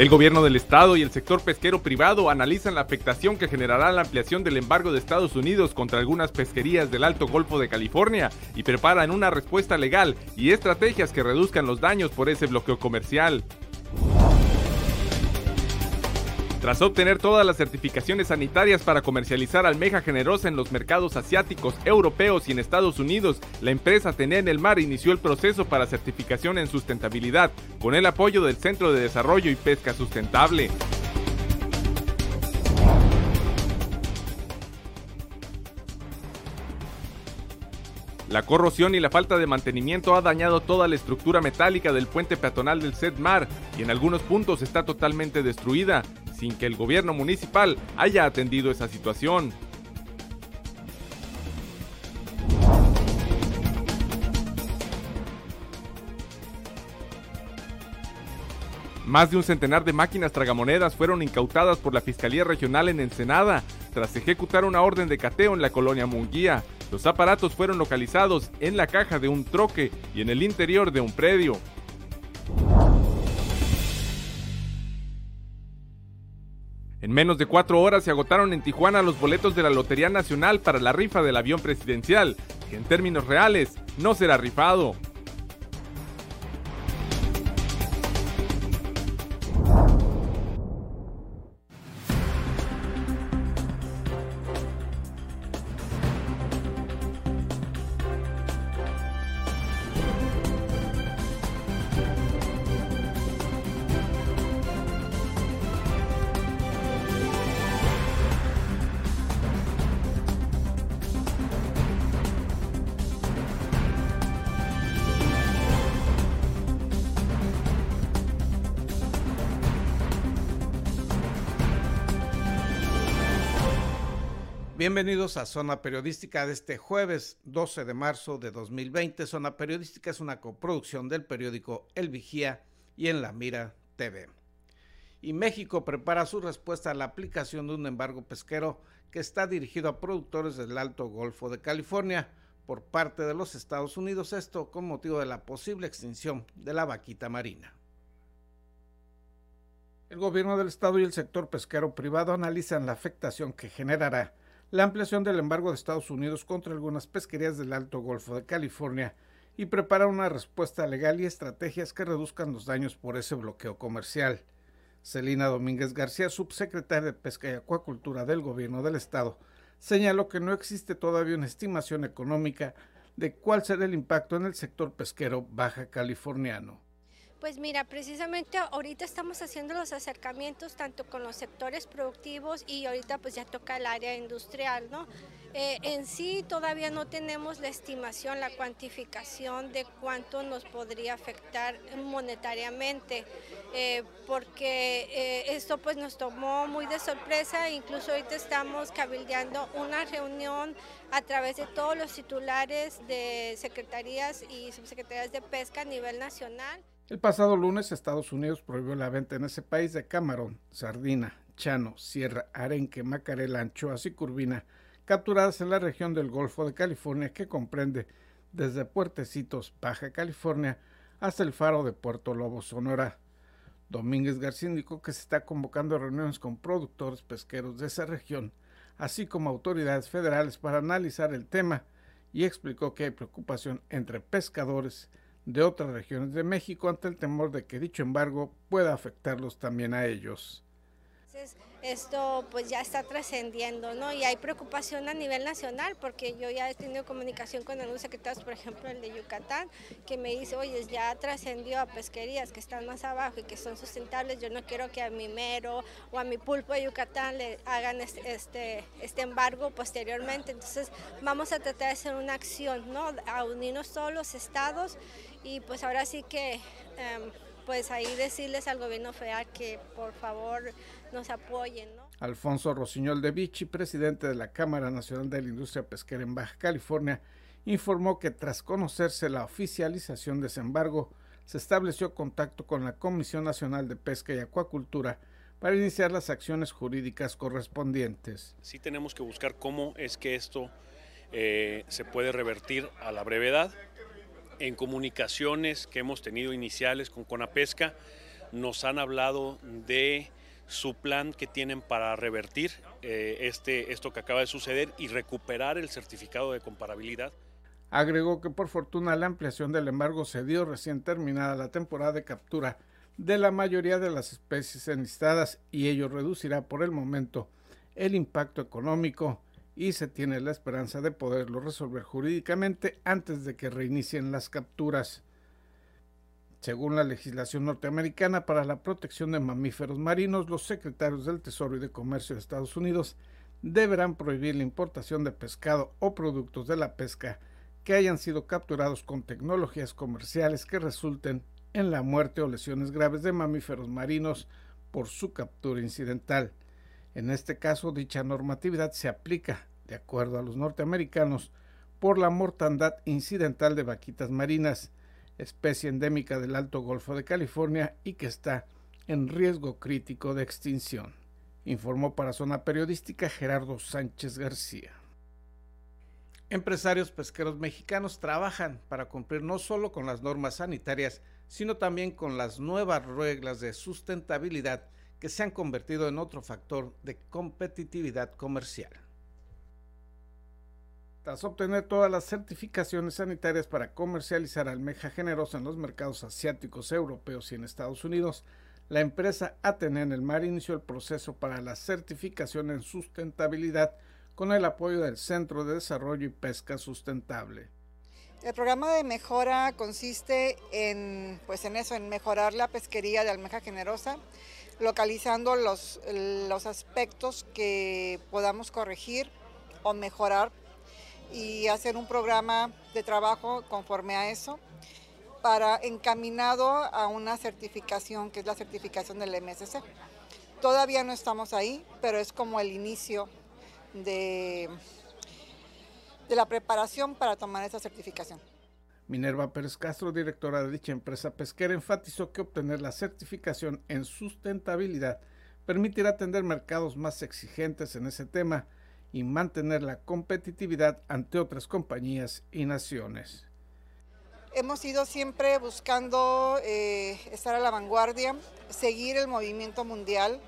El gobierno del estado y el sector pesquero privado analizan la afectación que generará la ampliación del embargo de Estados Unidos contra algunas pesquerías del Alto Golfo de California y preparan una respuesta legal y estrategias que reduzcan los daños por ese bloqueo comercial. Tras obtener todas las certificaciones sanitarias para comercializar almeja generosa en los mercados asiáticos, europeos y en Estados Unidos, la empresa Tené en el Mar inició el proceso para certificación en sustentabilidad, con el apoyo del Centro de Desarrollo y Pesca Sustentable. La corrosión y la falta de mantenimiento ha dañado toda la estructura metálica del puente peatonal del Mar y en algunos puntos está totalmente destruida, sin que el gobierno municipal haya atendido esa situación. Más de un centenar de máquinas tragamonedas fueron incautadas por la Fiscalía Regional en Ensenada tras ejecutar una orden de cateo en la colonia Munguía. Los aparatos fueron localizados en la caja de un troque y en el interior de un predio. En menos de cuatro horas se agotaron en Tijuana los boletos de la Lotería Nacional para la rifa del avión presidencial, que en términos reales no será rifado. Bienvenidos a Zona Periodística de este jueves 12 de marzo de 2020. Zona Periodística es una coproducción del periódico El Vigía y en La Mira TV. Y México prepara su respuesta a la aplicación de un embargo pesquero que está dirigido a productores del Alto Golfo de California por parte de los Estados Unidos, esto con motivo de la posible extinción de la vaquita marina. El gobierno del estado y el sector pesquero privado analizan la afectación que generará la ampliación del embargo de Estados Unidos contra algunas pesquerías del Alto Golfo de California y preparar una respuesta legal y estrategias que reduzcan los daños por ese bloqueo comercial. Celina Domínguez García, subsecretaria de Pesca y Acuacultura del Gobierno del Estado, señaló que no existe todavía una estimación económica de cuál será el impacto en el sector pesquero baja californiano. Pues mira, precisamente ahorita estamos haciendo los acercamientos tanto con los sectores productivos y ahorita pues ya toca el área industrial, ¿no? Eh, en sí todavía no tenemos la estimación, la cuantificación de cuánto nos podría afectar monetariamente, eh, porque eh, esto pues nos tomó muy de sorpresa, incluso ahorita estamos cabildeando una reunión a través de todos los titulares de secretarías y subsecretarías de pesca a nivel nacional. El pasado lunes Estados Unidos prohibió la venta en ese país de camarón, sardina, chano, sierra, arenque, macarela, anchoas y curvina capturadas en la región del Golfo de California que comprende desde Puertecitos, Baja California, hasta el faro de Puerto Lobo, Sonora. Domínguez García indicó que se está convocando reuniones con productores pesqueros de esa región, así como autoridades federales para analizar el tema, y explicó que hay preocupación entre pescadores de otras regiones de México ante el temor de que dicho embargo pueda afectarlos también a ellos. Esto pues ya está trascendiendo, ¿no? Y hay preocupación a nivel nacional porque yo ya he tenido comunicación con algunos secretarios, por ejemplo el de Yucatán, que me dice, oye, ya trascendió a pesquerías que están más abajo y que son sustentables, yo no quiero que a mi mero o a mi pulpo de Yucatán le hagan este, este, embargo posteriormente. Entonces vamos a tratar de hacer una acción, ¿no? A unirnos todos los estados y pues ahora sí que... Em, pues ahí decirles al gobierno federal que por favor nos apoyen. ¿no? Alfonso Rosiñol de Vichy, presidente de la Cámara Nacional de la Industria Pesquera en Baja California, informó que tras conocerse la oficialización de ese embargo, se estableció contacto con la Comisión Nacional de Pesca y Acuacultura para iniciar las acciones jurídicas correspondientes. Sí tenemos que buscar cómo es que esto eh, se puede revertir a la brevedad. En comunicaciones que hemos tenido iniciales con Conapesca, nos han hablado de su plan que tienen para revertir eh, este, esto que acaba de suceder y recuperar el certificado de comparabilidad. Agregó que por fortuna la ampliación del embargo se dio recién terminada la temporada de captura de la mayoría de las especies enlistadas y ello reducirá por el momento el impacto económico y se tiene la esperanza de poderlo resolver jurídicamente antes de que reinicien las capturas. Según la legislación norteamericana para la protección de mamíferos marinos, los secretarios del Tesoro y de Comercio de Estados Unidos deberán prohibir la importación de pescado o productos de la pesca que hayan sido capturados con tecnologías comerciales que resulten en la muerte o lesiones graves de mamíferos marinos por su captura incidental. En este caso, dicha normatividad se aplica, de acuerdo a los norteamericanos, por la mortandad incidental de vaquitas marinas, especie endémica del Alto Golfo de California y que está en riesgo crítico de extinción, informó para Zona Periodística Gerardo Sánchez García. Empresarios pesqueros mexicanos trabajan para cumplir no solo con las normas sanitarias, sino también con las nuevas reglas de sustentabilidad que se han convertido en otro factor de competitividad comercial. Tras obtener todas las certificaciones sanitarias para comercializar almeja generosa en los mercados asiáticos, europeos y en Estados Unidos, la empresa Atene en el Mar inició el proceso para la certificación en sustentabilidad con el apoyo del Centro de Desarrollo y Pesca Sustentable. El programa de mejora consiste en, pues en eso, en mejorar la pesquería de almeja generosa, localizando los, los aspectos que podamos corregir o mejorar y hacer un programa de trabajo conforme a eso para encaminado a una certificación que es la certificación del MSC. Todavía no estamos ahí, pero es como el inicio de, de la preparación para tomar esa certificación. Minerva Pérez Castro, directora de dicha empresa pesquera, enfatizó que obtener la certificación en sustentabilidad permitirá atender mercados más exigentes en ese tema y mantener la competitividad ante otras compañías y naciones. Hemos ido siempre buscando eh, estar a la vanguardia, seguir el movimiento mundial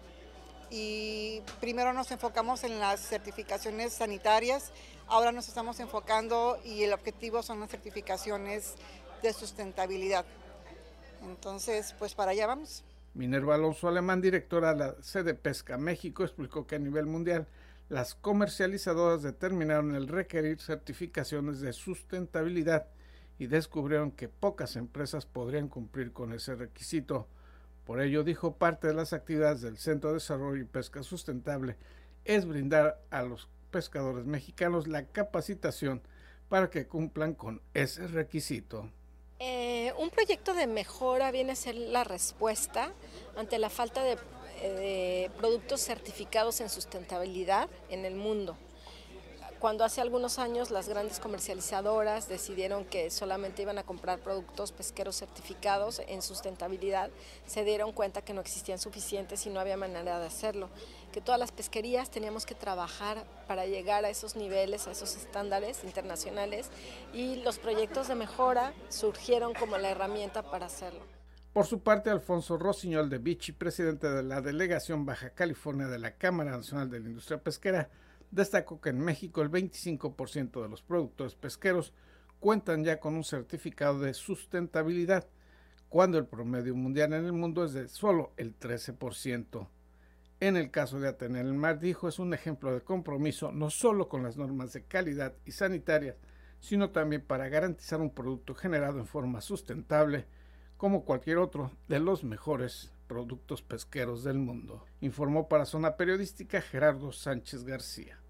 y primero nos enfocamos en las certificaciones sanitarias, ahora nos estamos enfocando y el objetivo son las certificaciones de sustentabilidad. Entonces, pues para allá vamos. Minerva Alonso Alemán, directora de la sede Pesca México, explicó que a nivel mundial las comercializadoras determinaron el requerir certificaciones de sustentabilidad y descubrieron que pocas empresas podrían cumplir con ese requisito. Por ello, dijo, parte de las actividades del Centro de Desarrollo y Pesca Sustentable es brindar a los pescadores mexicanos la capacitación para que cumplan con ese requisito. Eh, un proyecto de mejora viene a ser la respuesta ante la falta de de productos certificados en sustentabilidad en el mundo. Cuando hace algunos años las grandes comercializadoras decidieron que solamente iban a comprar productos pesqueros certificados en sustentabilidad, se dieron cuenta que no existían suficientes y no había manera de hacerlo, que todas las pesquerías teníamos que trabajar para llegar a esos niveles, a esos estándares internacionales y los proyectos de mejora surgieron como la herramienta para hacerlo. Por su parte, Alfonso Rosiñol de Vichy, presidente de la Delegación Baja California de la Cámara Nacional de la Industria Pesquera, destacó que en México el 25% de los productores pesqueros cuentan ya con un certificado de sustentabilidad, cuando el promedio mundial en el mundo es de solo el 13%. En el caso de Atenea el Mar, dijo, es un ejemplo de compromiso no solo con las normas de calidad y sanitarias, sino también para garantizar un producto generado en forma sustentable, como cualquier otro de los mejores productos pesqueros del mundo, informó para Zona Periodística Gerardo Sánchez García.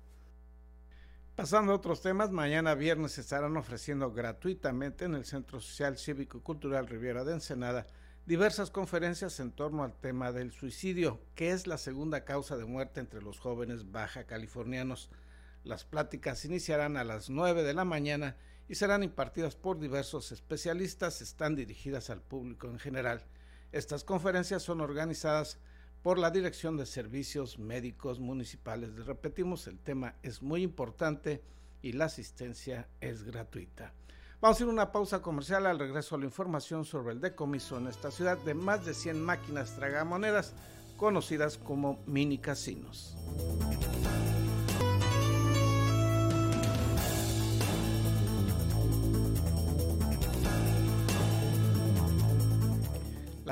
Pasando a otros temas, mañana viernes estarán ofreciendo gratuitamente en el Centro Social Cívico Cultural Riviera de Ensenada diversas conferencias en torno al tema del suicidio, que es la segunda causa de muerte entre los jóvenes baja californianos. Las pláticas iniciarán a las 9 de la mañana y serán impartidas por diversos especialistas, están dirigidas al público en general. Estas conferencias son organizadas por la Dirección de Servicios Médicos Municipales. Repetimos, el tema es muy importante y la asistencia es gratuita. Vamos a ir a una pausa comercial al regreso a la información sobre el decomiso en esta ciudad de más de 100 máquinas tragamonedas conocidas como mini casinos.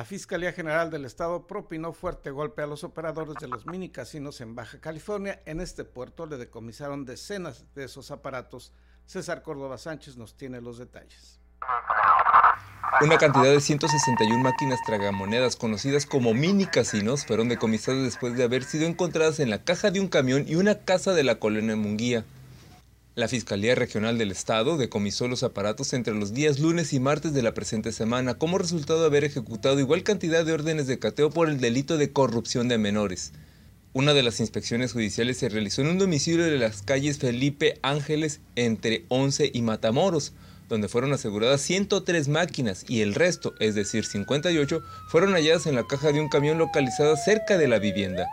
La Fiscalía General del Estado propinó fuerte golpe a los operadores de los mini casinos en Baja California. En este puerto le decomisaron decenas de esos aparatos César Córdoba Sánchez nos tiene los detalles. Una cantidad de 161 máquinas tragamonedas conocidas como mini casinos fueron decomisadas después de haber sido encontradas en la caja de un camión y una casa de la colonia Munguía. La Fiscalía Regional del Estado decomisó los aparatos entre los días lunes y martes de la presente semana como resultado de haber ejecutado igual cantidad de órdenes de cateo por el delito de corrupción de menores. Una de las inspecciones judiciales se realizó en un domicilio de las calles Felipe Ángeles entre 11 y Matamoros, donde fueron aseguradas 103 máquinas y el resto, es decir 58, fueron halladas en la caja de un camión localizada cerca de la vivienda.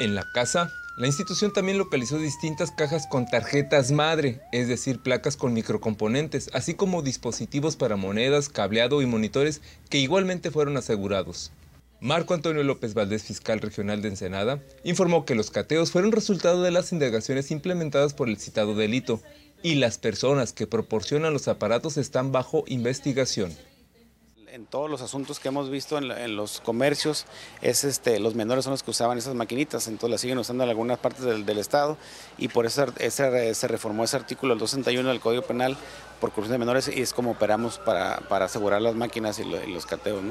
En la casa, la institución también localizó distintas cajas con tarjetas madre, es decir, placas con microcomponentes, así como dispositivos para monedas, cableado y monitores que igualmente fueron asegurados. Marco Antonio López Valdés, fiscal regional de Ensenada, informó que los cateos fueron resultado de las indagaciones implementadas por el citado delito y las personas que proporcionan los aparatos están bajo investigación en todos los asuntos que hemos visto en, los comercios, es este, los menores son los que usaban esas maquinitas, entonces las siguen usando en algunas partes del, Estado y por eso se reformó ese artículo, el 261 del Código Penal, por corrupción de menores y es como operamos para, para asegurar las máquinas y, los cateos.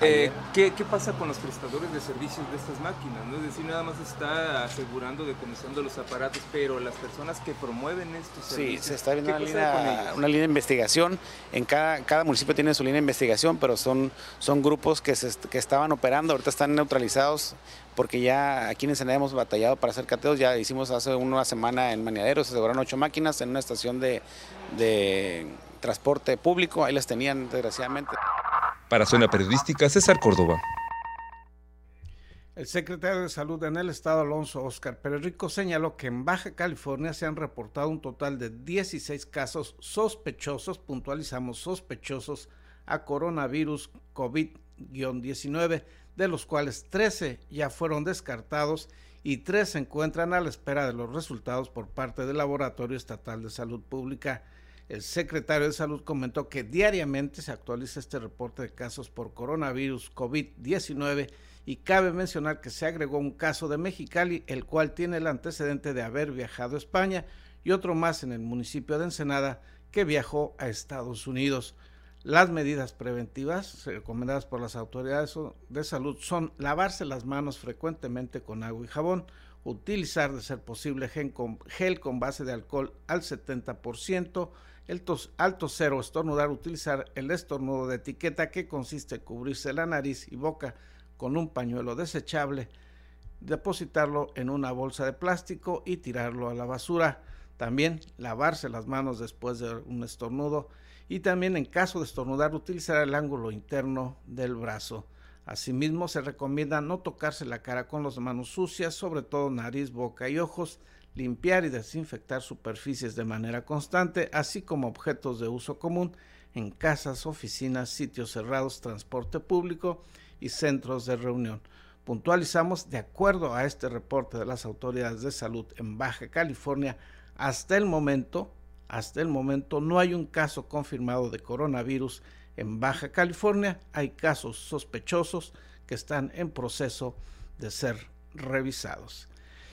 Eh, ¿qué, ¿qué, pasa con los prestadores de servicios de estas máquinas? ¿no? Es decir, nada más está asegurando, decomisando los aparatos, pero las personas que promueven estos servicios... Sí, se está viendo una línea, una línea de investigación. En cada, cada municipio tiene su línea de investigación, pero son, son grupos que, se, que estaban operando, ahorita están neutralizados porque ya aquí en Ensenada hemos batallado para hacer cateos, ya hicimos hace una semana en Maniadero, se aseguraron ocho máquinas en una estación de, de transporte público, ahí las tenían desgraciadamente. Para Zona Periodística, César Córdoba. El secretario de Salud en el estado, Alonso Oscar Pérez Rico, señaló que en Baja California se han reportado un total de 16 casos sospechosos, puntualizamos sospechosos, a coronavirus COVID-19 de los cuales 13 ya fueron descartados y 3 se encuentran a la espera de los resultados por parte del Laboratorio Estatal de Salud Pública. El secretario de Salud comentó que diariamente se actualiza este reporte de casos por coronavirus COVID-19 y cabe mencionar que se agregó un caso de Mexicali, el cual tiene el antecedente de haber viajado a España y otro más en el municipio de Ensenada que viajó a Estados Unidos. Las medidas preventivas recomendadas por las autoridades de salud son lavarse las manos frecuentemente con agua y jabón, utilizar de ser posible gel con, base de alcohol al 70%, el alto cero estornudar, utilizar el estornudo de etiqueta que consiste en cubrirse la nariz y boca con un pañuelo desechable, depositarlo en una bolsa de plástico y tirarlo a la basura. También lavarse las manos después de un estornudo y también en caso de estornudar utilizar el ángulo interno del brazo. Asimismo, se recomienda no tocarse la cara con las manos sucias, sobre todo nariz, boca y ojos, limpiar y desinfectar superficies de manera constante, así como objetos de uso común en casas, oficinas, sitios cerrados, transporte público y centros de reunión. Puntualizamos, de acuerdo a este reporte de las autoridades de salud en Baja California, hasta el momento hasta el momento no hay un caso confirmado de coronavirus en Baja California. Hay casos sospechosos que están en proceso de ser revisados.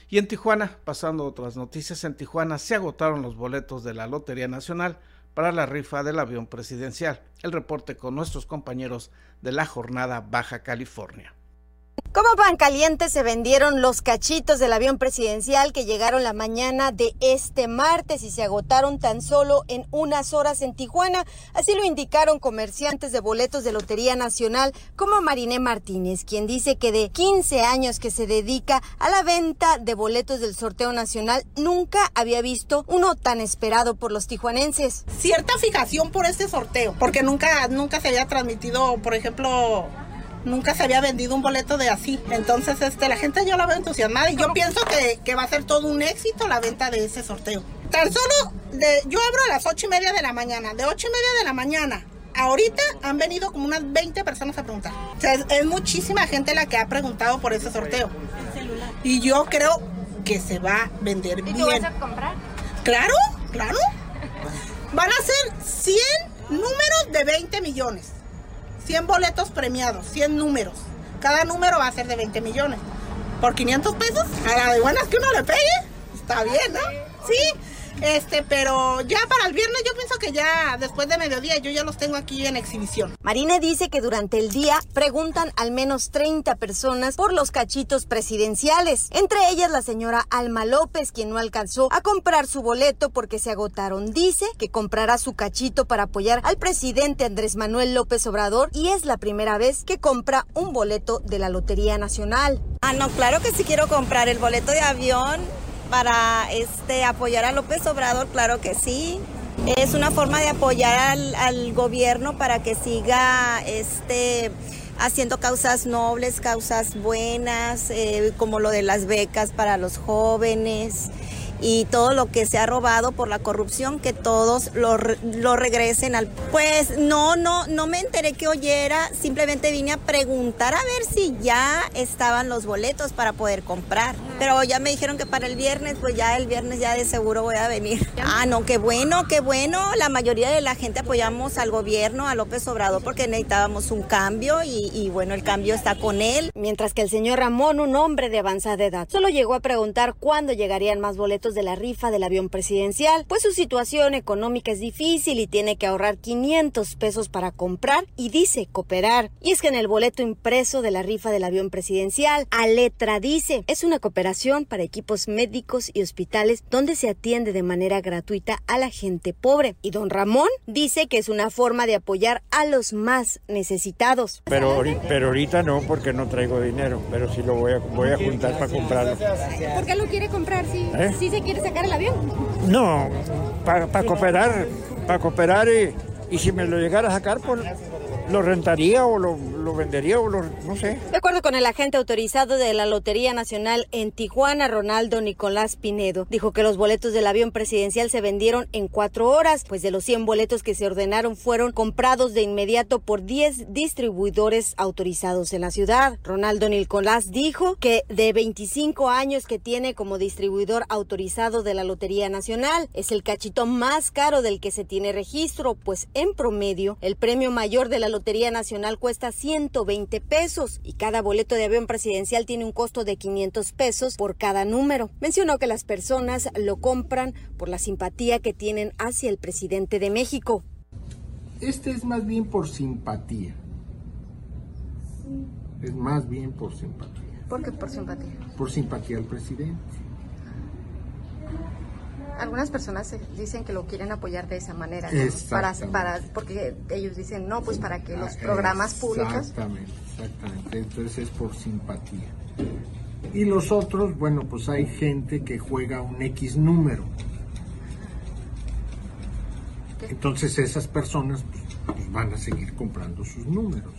Y en Tijuana, pasando a otras noticias, en Tijuana se agotaron los boletos de la Lotería Nacional para la rifa del avión presidencial. El reporte con nuestros compañeros de la jornada Baja California. Como pan caliente se vendieron los cachitos del avión presidencial que llegaron la mañana de este martes y se agotaron tan solo en unas horas en Tijuana. Así lo indicaron comerciantes de boletos de Lotería Nacional como Mariné Martínez, quien dice que de 15 años que se dedica a la venta de boletos del sorteo nacional, nunca había visto uno tan esperado por los tijuanenses. Cierta fijación por este sorteo, porque nunca, nunca se había transmitido, por ejemplo, Nunca se había vendido un boleto de así. Entonces, este, la gente yo la veo entusiasmada y yo pienso que, que va a ser todo un éxito la venta de ese sorteo. Tan solo, de, yo abro a las ocho y media de la mañana. De ocho y media de la mañana ahorita han venido como unas 20 personas a preguntar. O sea, es, muchísima gente la que ha preguntado por ese sorteo. Y yo creo que se va a vender bien. ¿Y vas a comprar? Claro, claro. Van a ser 100 números de 20 millones. 100 boletos premiados, 100 números. Cada número va a ser de 20 millones. Por 500 pesos, a la de buenas que uno le pegue, está bien, ¿no? Sí, este, pero ya para el viernes yo pienso que ya después de mediodía yo ya los tengo aquí en exhibición. Marine dice que durante el día preguntan al menos 30 personas por los cachitos presidenciales. Entre ellas la señora Alma López, quien no alcanzó a comprar su boleto porque se agotaron. Dice que comprará su cachito para apoyar al presidente Andrés Manuel López Obrador y es la primera vez que compra un boleto de la Lotería Nacional. Ah, no, claro que sí quiero comprar el boleto de avión para este, apoyar a López Obrador, claro que sí. Es una forma de apoyar al, gobierno para que siga este, haciendo causas nobles, causas buenas, eh, como lo de las becas para los jóvenes y todo lo que se ha robado por la corrupción, que todos lo, lo, regresen al... Pues no, no, no me enteré que oyera, simplemente vine a preguntar a ver si ya estaban los boletos para poder comprar. Pero ya me dijeron que para el viernes, pues ya el viernes ya de seguro voy a venir. Ah, no, qué bueno, qué bueno. La mayoría de la gente apoyamos al gobierno, a López Obrador, porque necesitábamos un cambio y, bueno, el cambio está con él. Mientras que el señor Ramón, un hombre de avanzada edad, solo llegó a preguntar cuándo llegarían más boletos de la rifa del avión presidencial, pues su situación económica es difícil y tiene que ahorrar 500 pesos para comprar y dice cooperar. Y es que en el boleto impreso de la rifa del avión presidencial, a letra dice, es una cooperación para equipos médicos y hospitales donde se atiende de manera gratuita a la gente pobre. Y don Ramón dice que es una forma de apoyar a los más necesitados. Pero, pero ahorita no, porque no traigo dinero, pero sí lo voy a, voy a juntar para comprarlo. ¿Por qué lo quiere comprar si, ¿Eh? si se quiere sacar el avión? No, para cooperar, para cooperar y, y si me lo llegara a sacar, pues lo rentaría o lo, lo vendería o lo, no sé. De acuerdo con el agente autorizado de la Lotería Nacional en Tijuana, Ronaldo Nicolás Pinedo, dijo que los boletos del avión presidencial se vendieron en cuatro horas, pues de los 100 boletos que se ordenaron fueron comprados de inmediato por 10 distribuidores autorizados en la ciudad. Ronaldo Nicolás dijo que de 25 años que tiene como distribuidor autorizado de la Lotería Nacional, es el cachito más caro del que se tiene registro, pues en promedio el premio mayor de la Lotería Nacional cuesta 120 pesos y cada boleto de avión presidencial tiene un costo de 500 pesos por cada número. Mencionó que las personas lo compran por la simpatía que tienen hacia el presidente de México. Este es más bien por simpatía. Es más bien por simpatía. ¿Por qué por simpatía? Por simpatía al presidente. Algunas personas dicen que lo quieren apoyar de esa manera, para, para, porque ellos dicen, no, pues para que los programas públicos... Exactamente, exactamente. Entonces es por simpatía. Y los otros, bueno, pues hay gente que juega un X número. Entonces esas personas pues, van a seguir comprando sus números.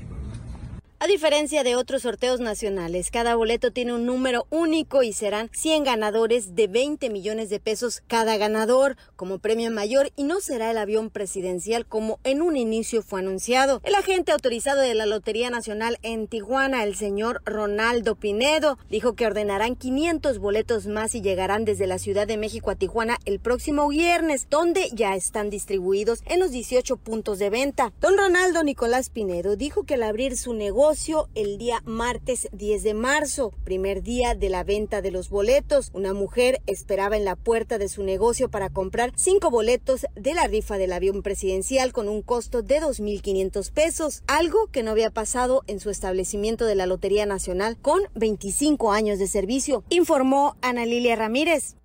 Diferencia de otros sorteos nacionales, cada boleto tiene un número único y serán 100 ganadores de 20 millones de pesos cada ganador como premio mayor y no será el avión presidencial como en un inicio fue anunciado. El agente autorizado de la Lotería Nacional en Tijuana, el señor Ronaldo Pinedo, dijo que ordenarán 500 boletos más y llegarán desde la Ciudad de México a Tijuana el próximo viernes, donde ya están distribuidos en los 18 puntos de venta. Don Ronaldo Nicolás Pinedo dijo que al abrir su negocio el día martes 10 de marzo, primer día de la venta de los boletos. Una mujer esperaba en la puerta de su negocio para comprar cinco boletos de la rifa del avión presidencial con un costo de 2.500 pesos, algo que no había pasado en su establecimiento de la Lotería Nacional con 25 años de servicio, informó Ana Lilia Ramírez.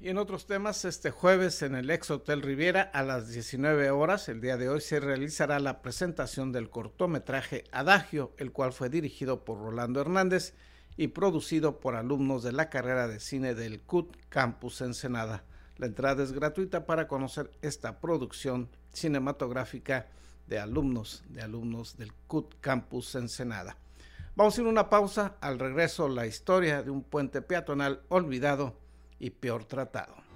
Y en otros temas, este jueves en el ex Hotel Riviera a las 19 horas, el día de hoy, se realizará la presentación del cortometraje Adagio, el cual fue dirigido por Rolando Hernández y producido por alumnos de la carrera de cine del CUT Campus Ensenada. La entrada es gratuita para conocer esta producción cinematográfica de alumnos, de alumnos del CUT Campus Ensenada. Vamos a ir a una pausa, al regreso la historia de un puente peatonal olvidado y peor tratado.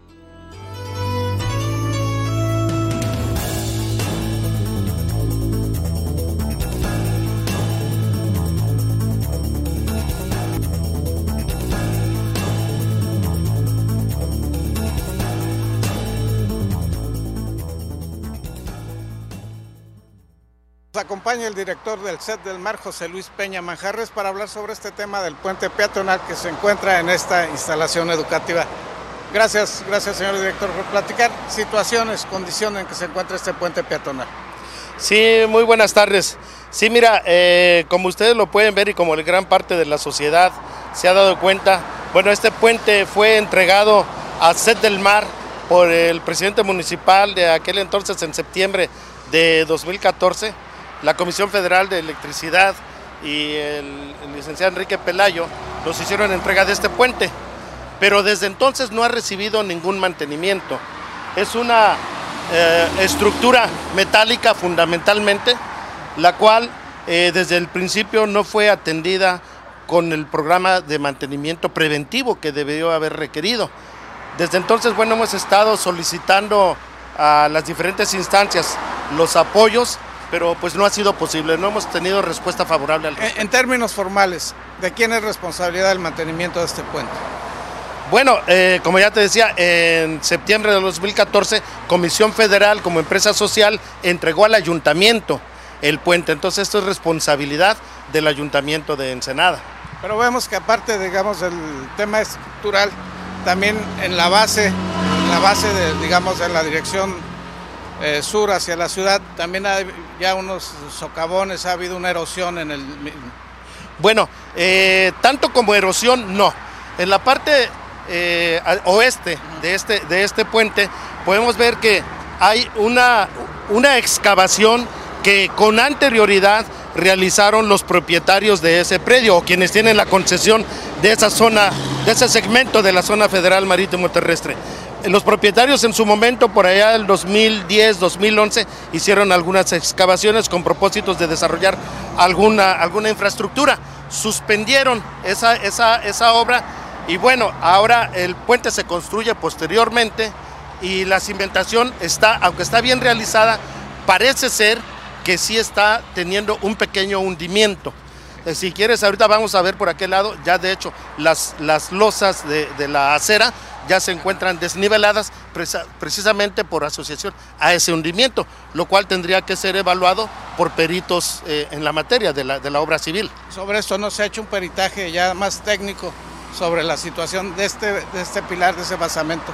Acompaña el director del set del mar, José Luis Peña Manjarres, para hablar sobre este tema del puente peatonal que se encuentra en esta instalación educativa. Gracias, gracias señor director por platicar situaciones, condiciones en que se encuentra este puente peatonal. Sí, muy buenas tardes. Sí, mira, eh, como ustedes lo pueden ver y como gran parte de la sociedad se ha dado cuenta, bueno, este puente fue entregado al set del mar por el presidente municipal de aquel entonces en septiembre de 2014 la Comisión Federal de Electricidad y el, licenciado Enrique Pelayo nos hicieron entrega de este puente, pero desde entonces no ha recibido ningún mantenimiento. Es una eh, estructura metálica fundamentalmente, la cual eh, desde el principio no fue atendida con el programa de mantenimiento preventivo que debió haber requerido. Desde entonces, bueno, hemos estado solicitando a las diferentes instancias los apoyos pero pues no ha sido posible, no hemos tenido respuesta favorable al en, en términos formales, ¿de quién es responsabilidad el mantenimiento de este puente? Bueno, eh, como ya te decía, en septiembre de 2014, Comisión Federal como empresa social entregó al ayuntamiento el puente, entonces esto es responsabilidad del ayuntamiento de Ensenada. Pero vemos que aparte, digamos, del tema estructural, también en la base, en la base de, digamos, en la dirección eh, sur hacia la ciudad, también hay ya unos socavones, ha habido una erosión en el... Bueno, eh, tanto como erosión, no. En la parte eh, oeste de este, de este puente podemos ver que hay una, una excavación que con anterioridad realizaron los propietarios de ese predio o quienes tienen la concesión de esa zona, de ese segmento de la zona federal marítimo terrestre. Los propietarios en su momento, por allá del 2010, 2011, hicieron algunas excavaciones con propósitos de desarrollar alguna, alguna infraestructura. Suspendieron esa, esa, esa obra y bueno, ahora el puente se construye posteriormente y la cimentación está, aunque está bien realizada, parece ser que sí está teniendo un pequeño hundimiento. Eh, si quieres, ahorita vamos a ver por aquel lado, ya de hecho las, las losas de, de la acera ya se encuentran desniveladas precisamente por asociación a ese hundimiento, lo cual tendría que ser evaluado por peritos eh, en la materia de la, de la obra civil. Sobre esto no se ha hecho un peritaje ya más técnico sobre la situación de este, de este pilar, de ese basamento.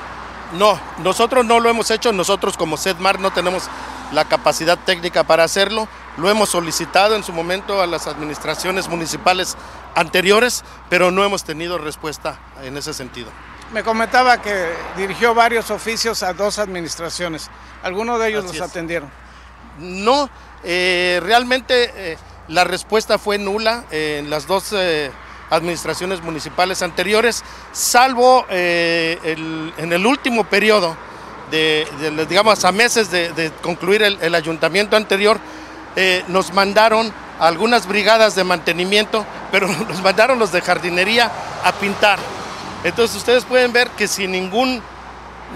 No, nosotros no lo hemos hecho, nosotros como SEDMAR no tenemos la capacidad técnica para hacerlo, lo hemos solicitado en su momento a las administraciones municipales anteriores, pero no hemos tenido respuesta en ese sentido. Me comentaba que dirigió varios oficios a dos administraciones. ¿Alguno de ellos Así los es. atendieron? No, eh, realmente eh, la respuesta fue nula en las dos eh, administraciones municipales anteriores, salvo el- en el último periodo, de, de- digamos a meses de, de concluir el, el ayuntamiento anterior, eh, nos mandaron algunas brigadas de mantenimiento, pero nos mandaron los de jardinería a pintar. Entonces ustedes pueden ver que sin ningún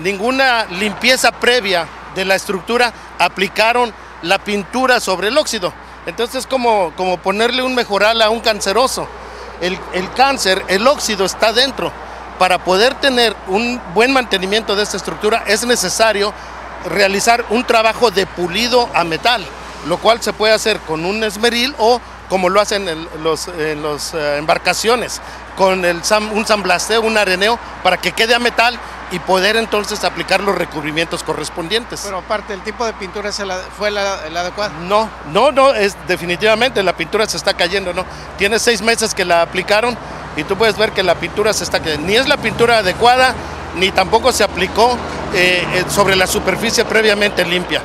ninguna limpieza previa de la estructura, aplicaron la pintura sobre el óxido. Entonces es como, como ponerle un mejoral a un canceroso. El, el cáncer, el óxido está dentro. Para poder tener un buen mantenimiento de esta estructura es necesario realizar un trabajo de pulido a metal, lo cual se puede hacer con un esmeril o como lo hacen en los, en los, eh, embarcaciones, con el un samblasteo, un areneo, para que quede a metal y poder entonces aplicar los recubrimientos correspondientes. Pero aparte, ¿el tipo de pintura fue la- el adecuado? No, no, no, es definitivamente la pintura se está cayendo, ¿no? Tiene seis meses que la aplicaron y tú puedes ver que la pintura se está cayendo. Ni es la pintura adecuada, ni tampoco se aplicó eh, eh, sobre la superficie previamente limpia.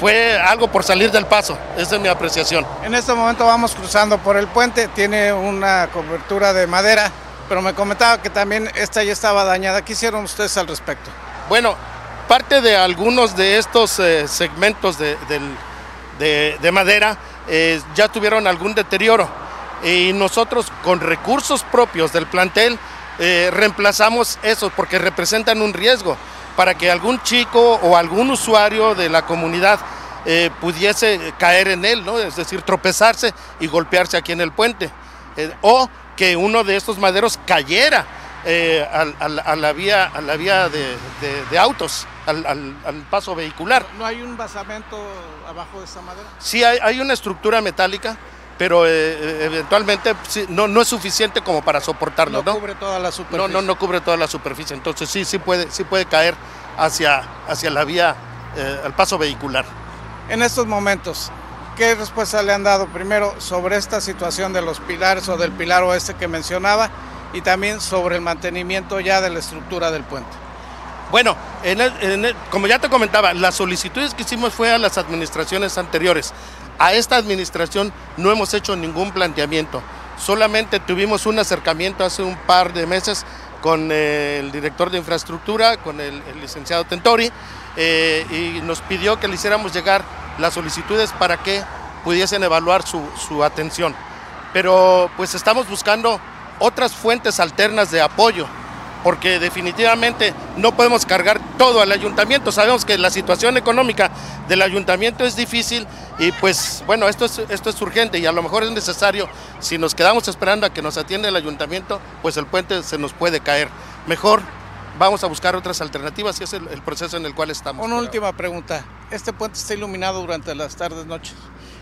Fue algo por salir del paso, esa es mi apreciación. En este momento vamos cruzando por el puente, tiene una cobertura de madera, pero me comentaba que también esta ya estaba dañada. ¿Qué hicieron ustedes al respecto? Bueno, parte de algunos de estos eh, segmentos de- del, de, madera eh, ya tuvieron algún deterioro y nosotros con recursos propios del plantel eh, reemplazamos esos porque representan un riesgo para que algún chico o algún usuario de la comunidad eh, pudiese caer en él, ¿no? es decir, tropezarse y golpearse aquí en el puente, o que uno de estos maderos cayera a, la vía, a la vía de autos al, paso vehicular. ¿No hay un basamento abajo de esa madera? Sí, hay, una estructura metálica, pero eh, eh, eventualmente no, no es suficiente como para soportarlo. No, cubre toda la superficie. No, no, no cubre toda la superficie. Entonces sí, sí puede, sí puede caer hacia, hacia la vía, eh, al paso vehicular. En estos momentos, ¿qué respuesta le han dado primero sobre esta situación de los pilares o del pilar oeste que mencionaba y también sobre el mantenimiento ya de la estructura del puente? Bueno, como ya te comentaba, las solicitudes que hicimos fue a las administraciones anteriores. A esta administración no hemos hecho ningún planteamiento. Solamente tuvimos un acercamiento hace un par de meses con eh, el director de infraestructura, con el, licenciado Tentori, eh, y nos pidió que le hiciéramos llegar las solicitudes para que pudiesen evaluar su, su atención. Pero pues estamos buscando otras fuentes alternas de apoyo porque definitivamente no podemos cargar todo al ayuntamiento. Sabemos que la situación económica del ayuntamiento es difícil y pues bueno, esto es, esto es urgente y a lo mejor es necesario, si nos quedamos esperando a que nos atienda el ayuntamiento, pues el puente se nos puede caer. Mejor vamos a buscar otras alternativas y es el, proceso en el cual estamos. Una última pregunta, ¿este puente está iluminado durante las tardes, noches?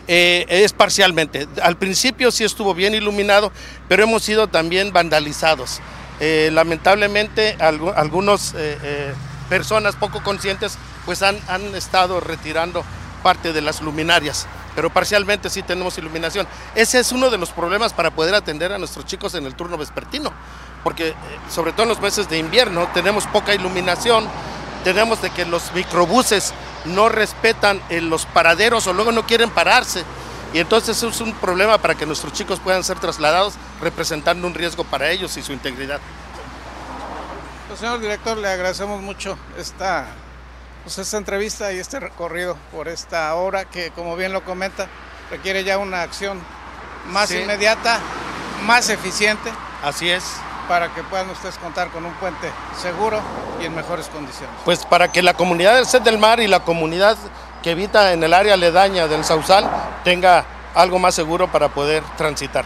Eh, es parcialmente. Al principio sí estuvo bien iluminado, pero hemos sido también vandalizados. Eh, lamentablemente algunas eh, eh, personas poco conscientes pues han, han estado retirando parte de las luminarias, pero parcialmente sí tenemos iluminación. Ese es uno de los problemas para poder atender a nuestros chicos en el turno vespertino, porque sobre todo en los meses de invierno tenemos poca iluminación, tenemos de que los microbuses no respetan los paraderos o luego no quieren pararse. Y entonces es un problema para que nuestros chicos puedan ser trasladados representando un riesgo para ellos y su integridad. Pues, señor director, le agradecemos mucho esta, pues, esta entrevista y este recorrido por esta hora que, como bien lo comenta, requiere ya una acción más inmediata, más eficiente. Así es. Para que puedan ustedes contar con un puente seguro y en mejores condiciones. Pues para que la comunidad del Set del Mar y la comunidad que evita en el área aledaña del Sausal tenga algo más seguro para poder transitar.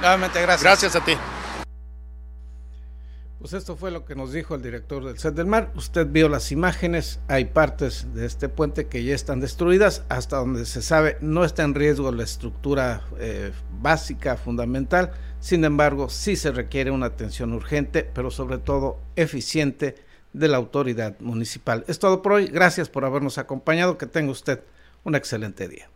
Nuevamente, gracias. Gracias a ti. Pues esto fue lo que nos dijo el director del Set del Mar. Usted vio las imágenes, hay partes de este puente que ya están destruidas, hasta donde se sabe no está en riesgo la estructura eh, básica, fundamental. Sin embargo, sí se requiere una atención urgente, pero sobre todo eficiente de la autoridad municipal. Es todo por hoy. Gracias por habernos acompañado. Que tenga usted un excelente día.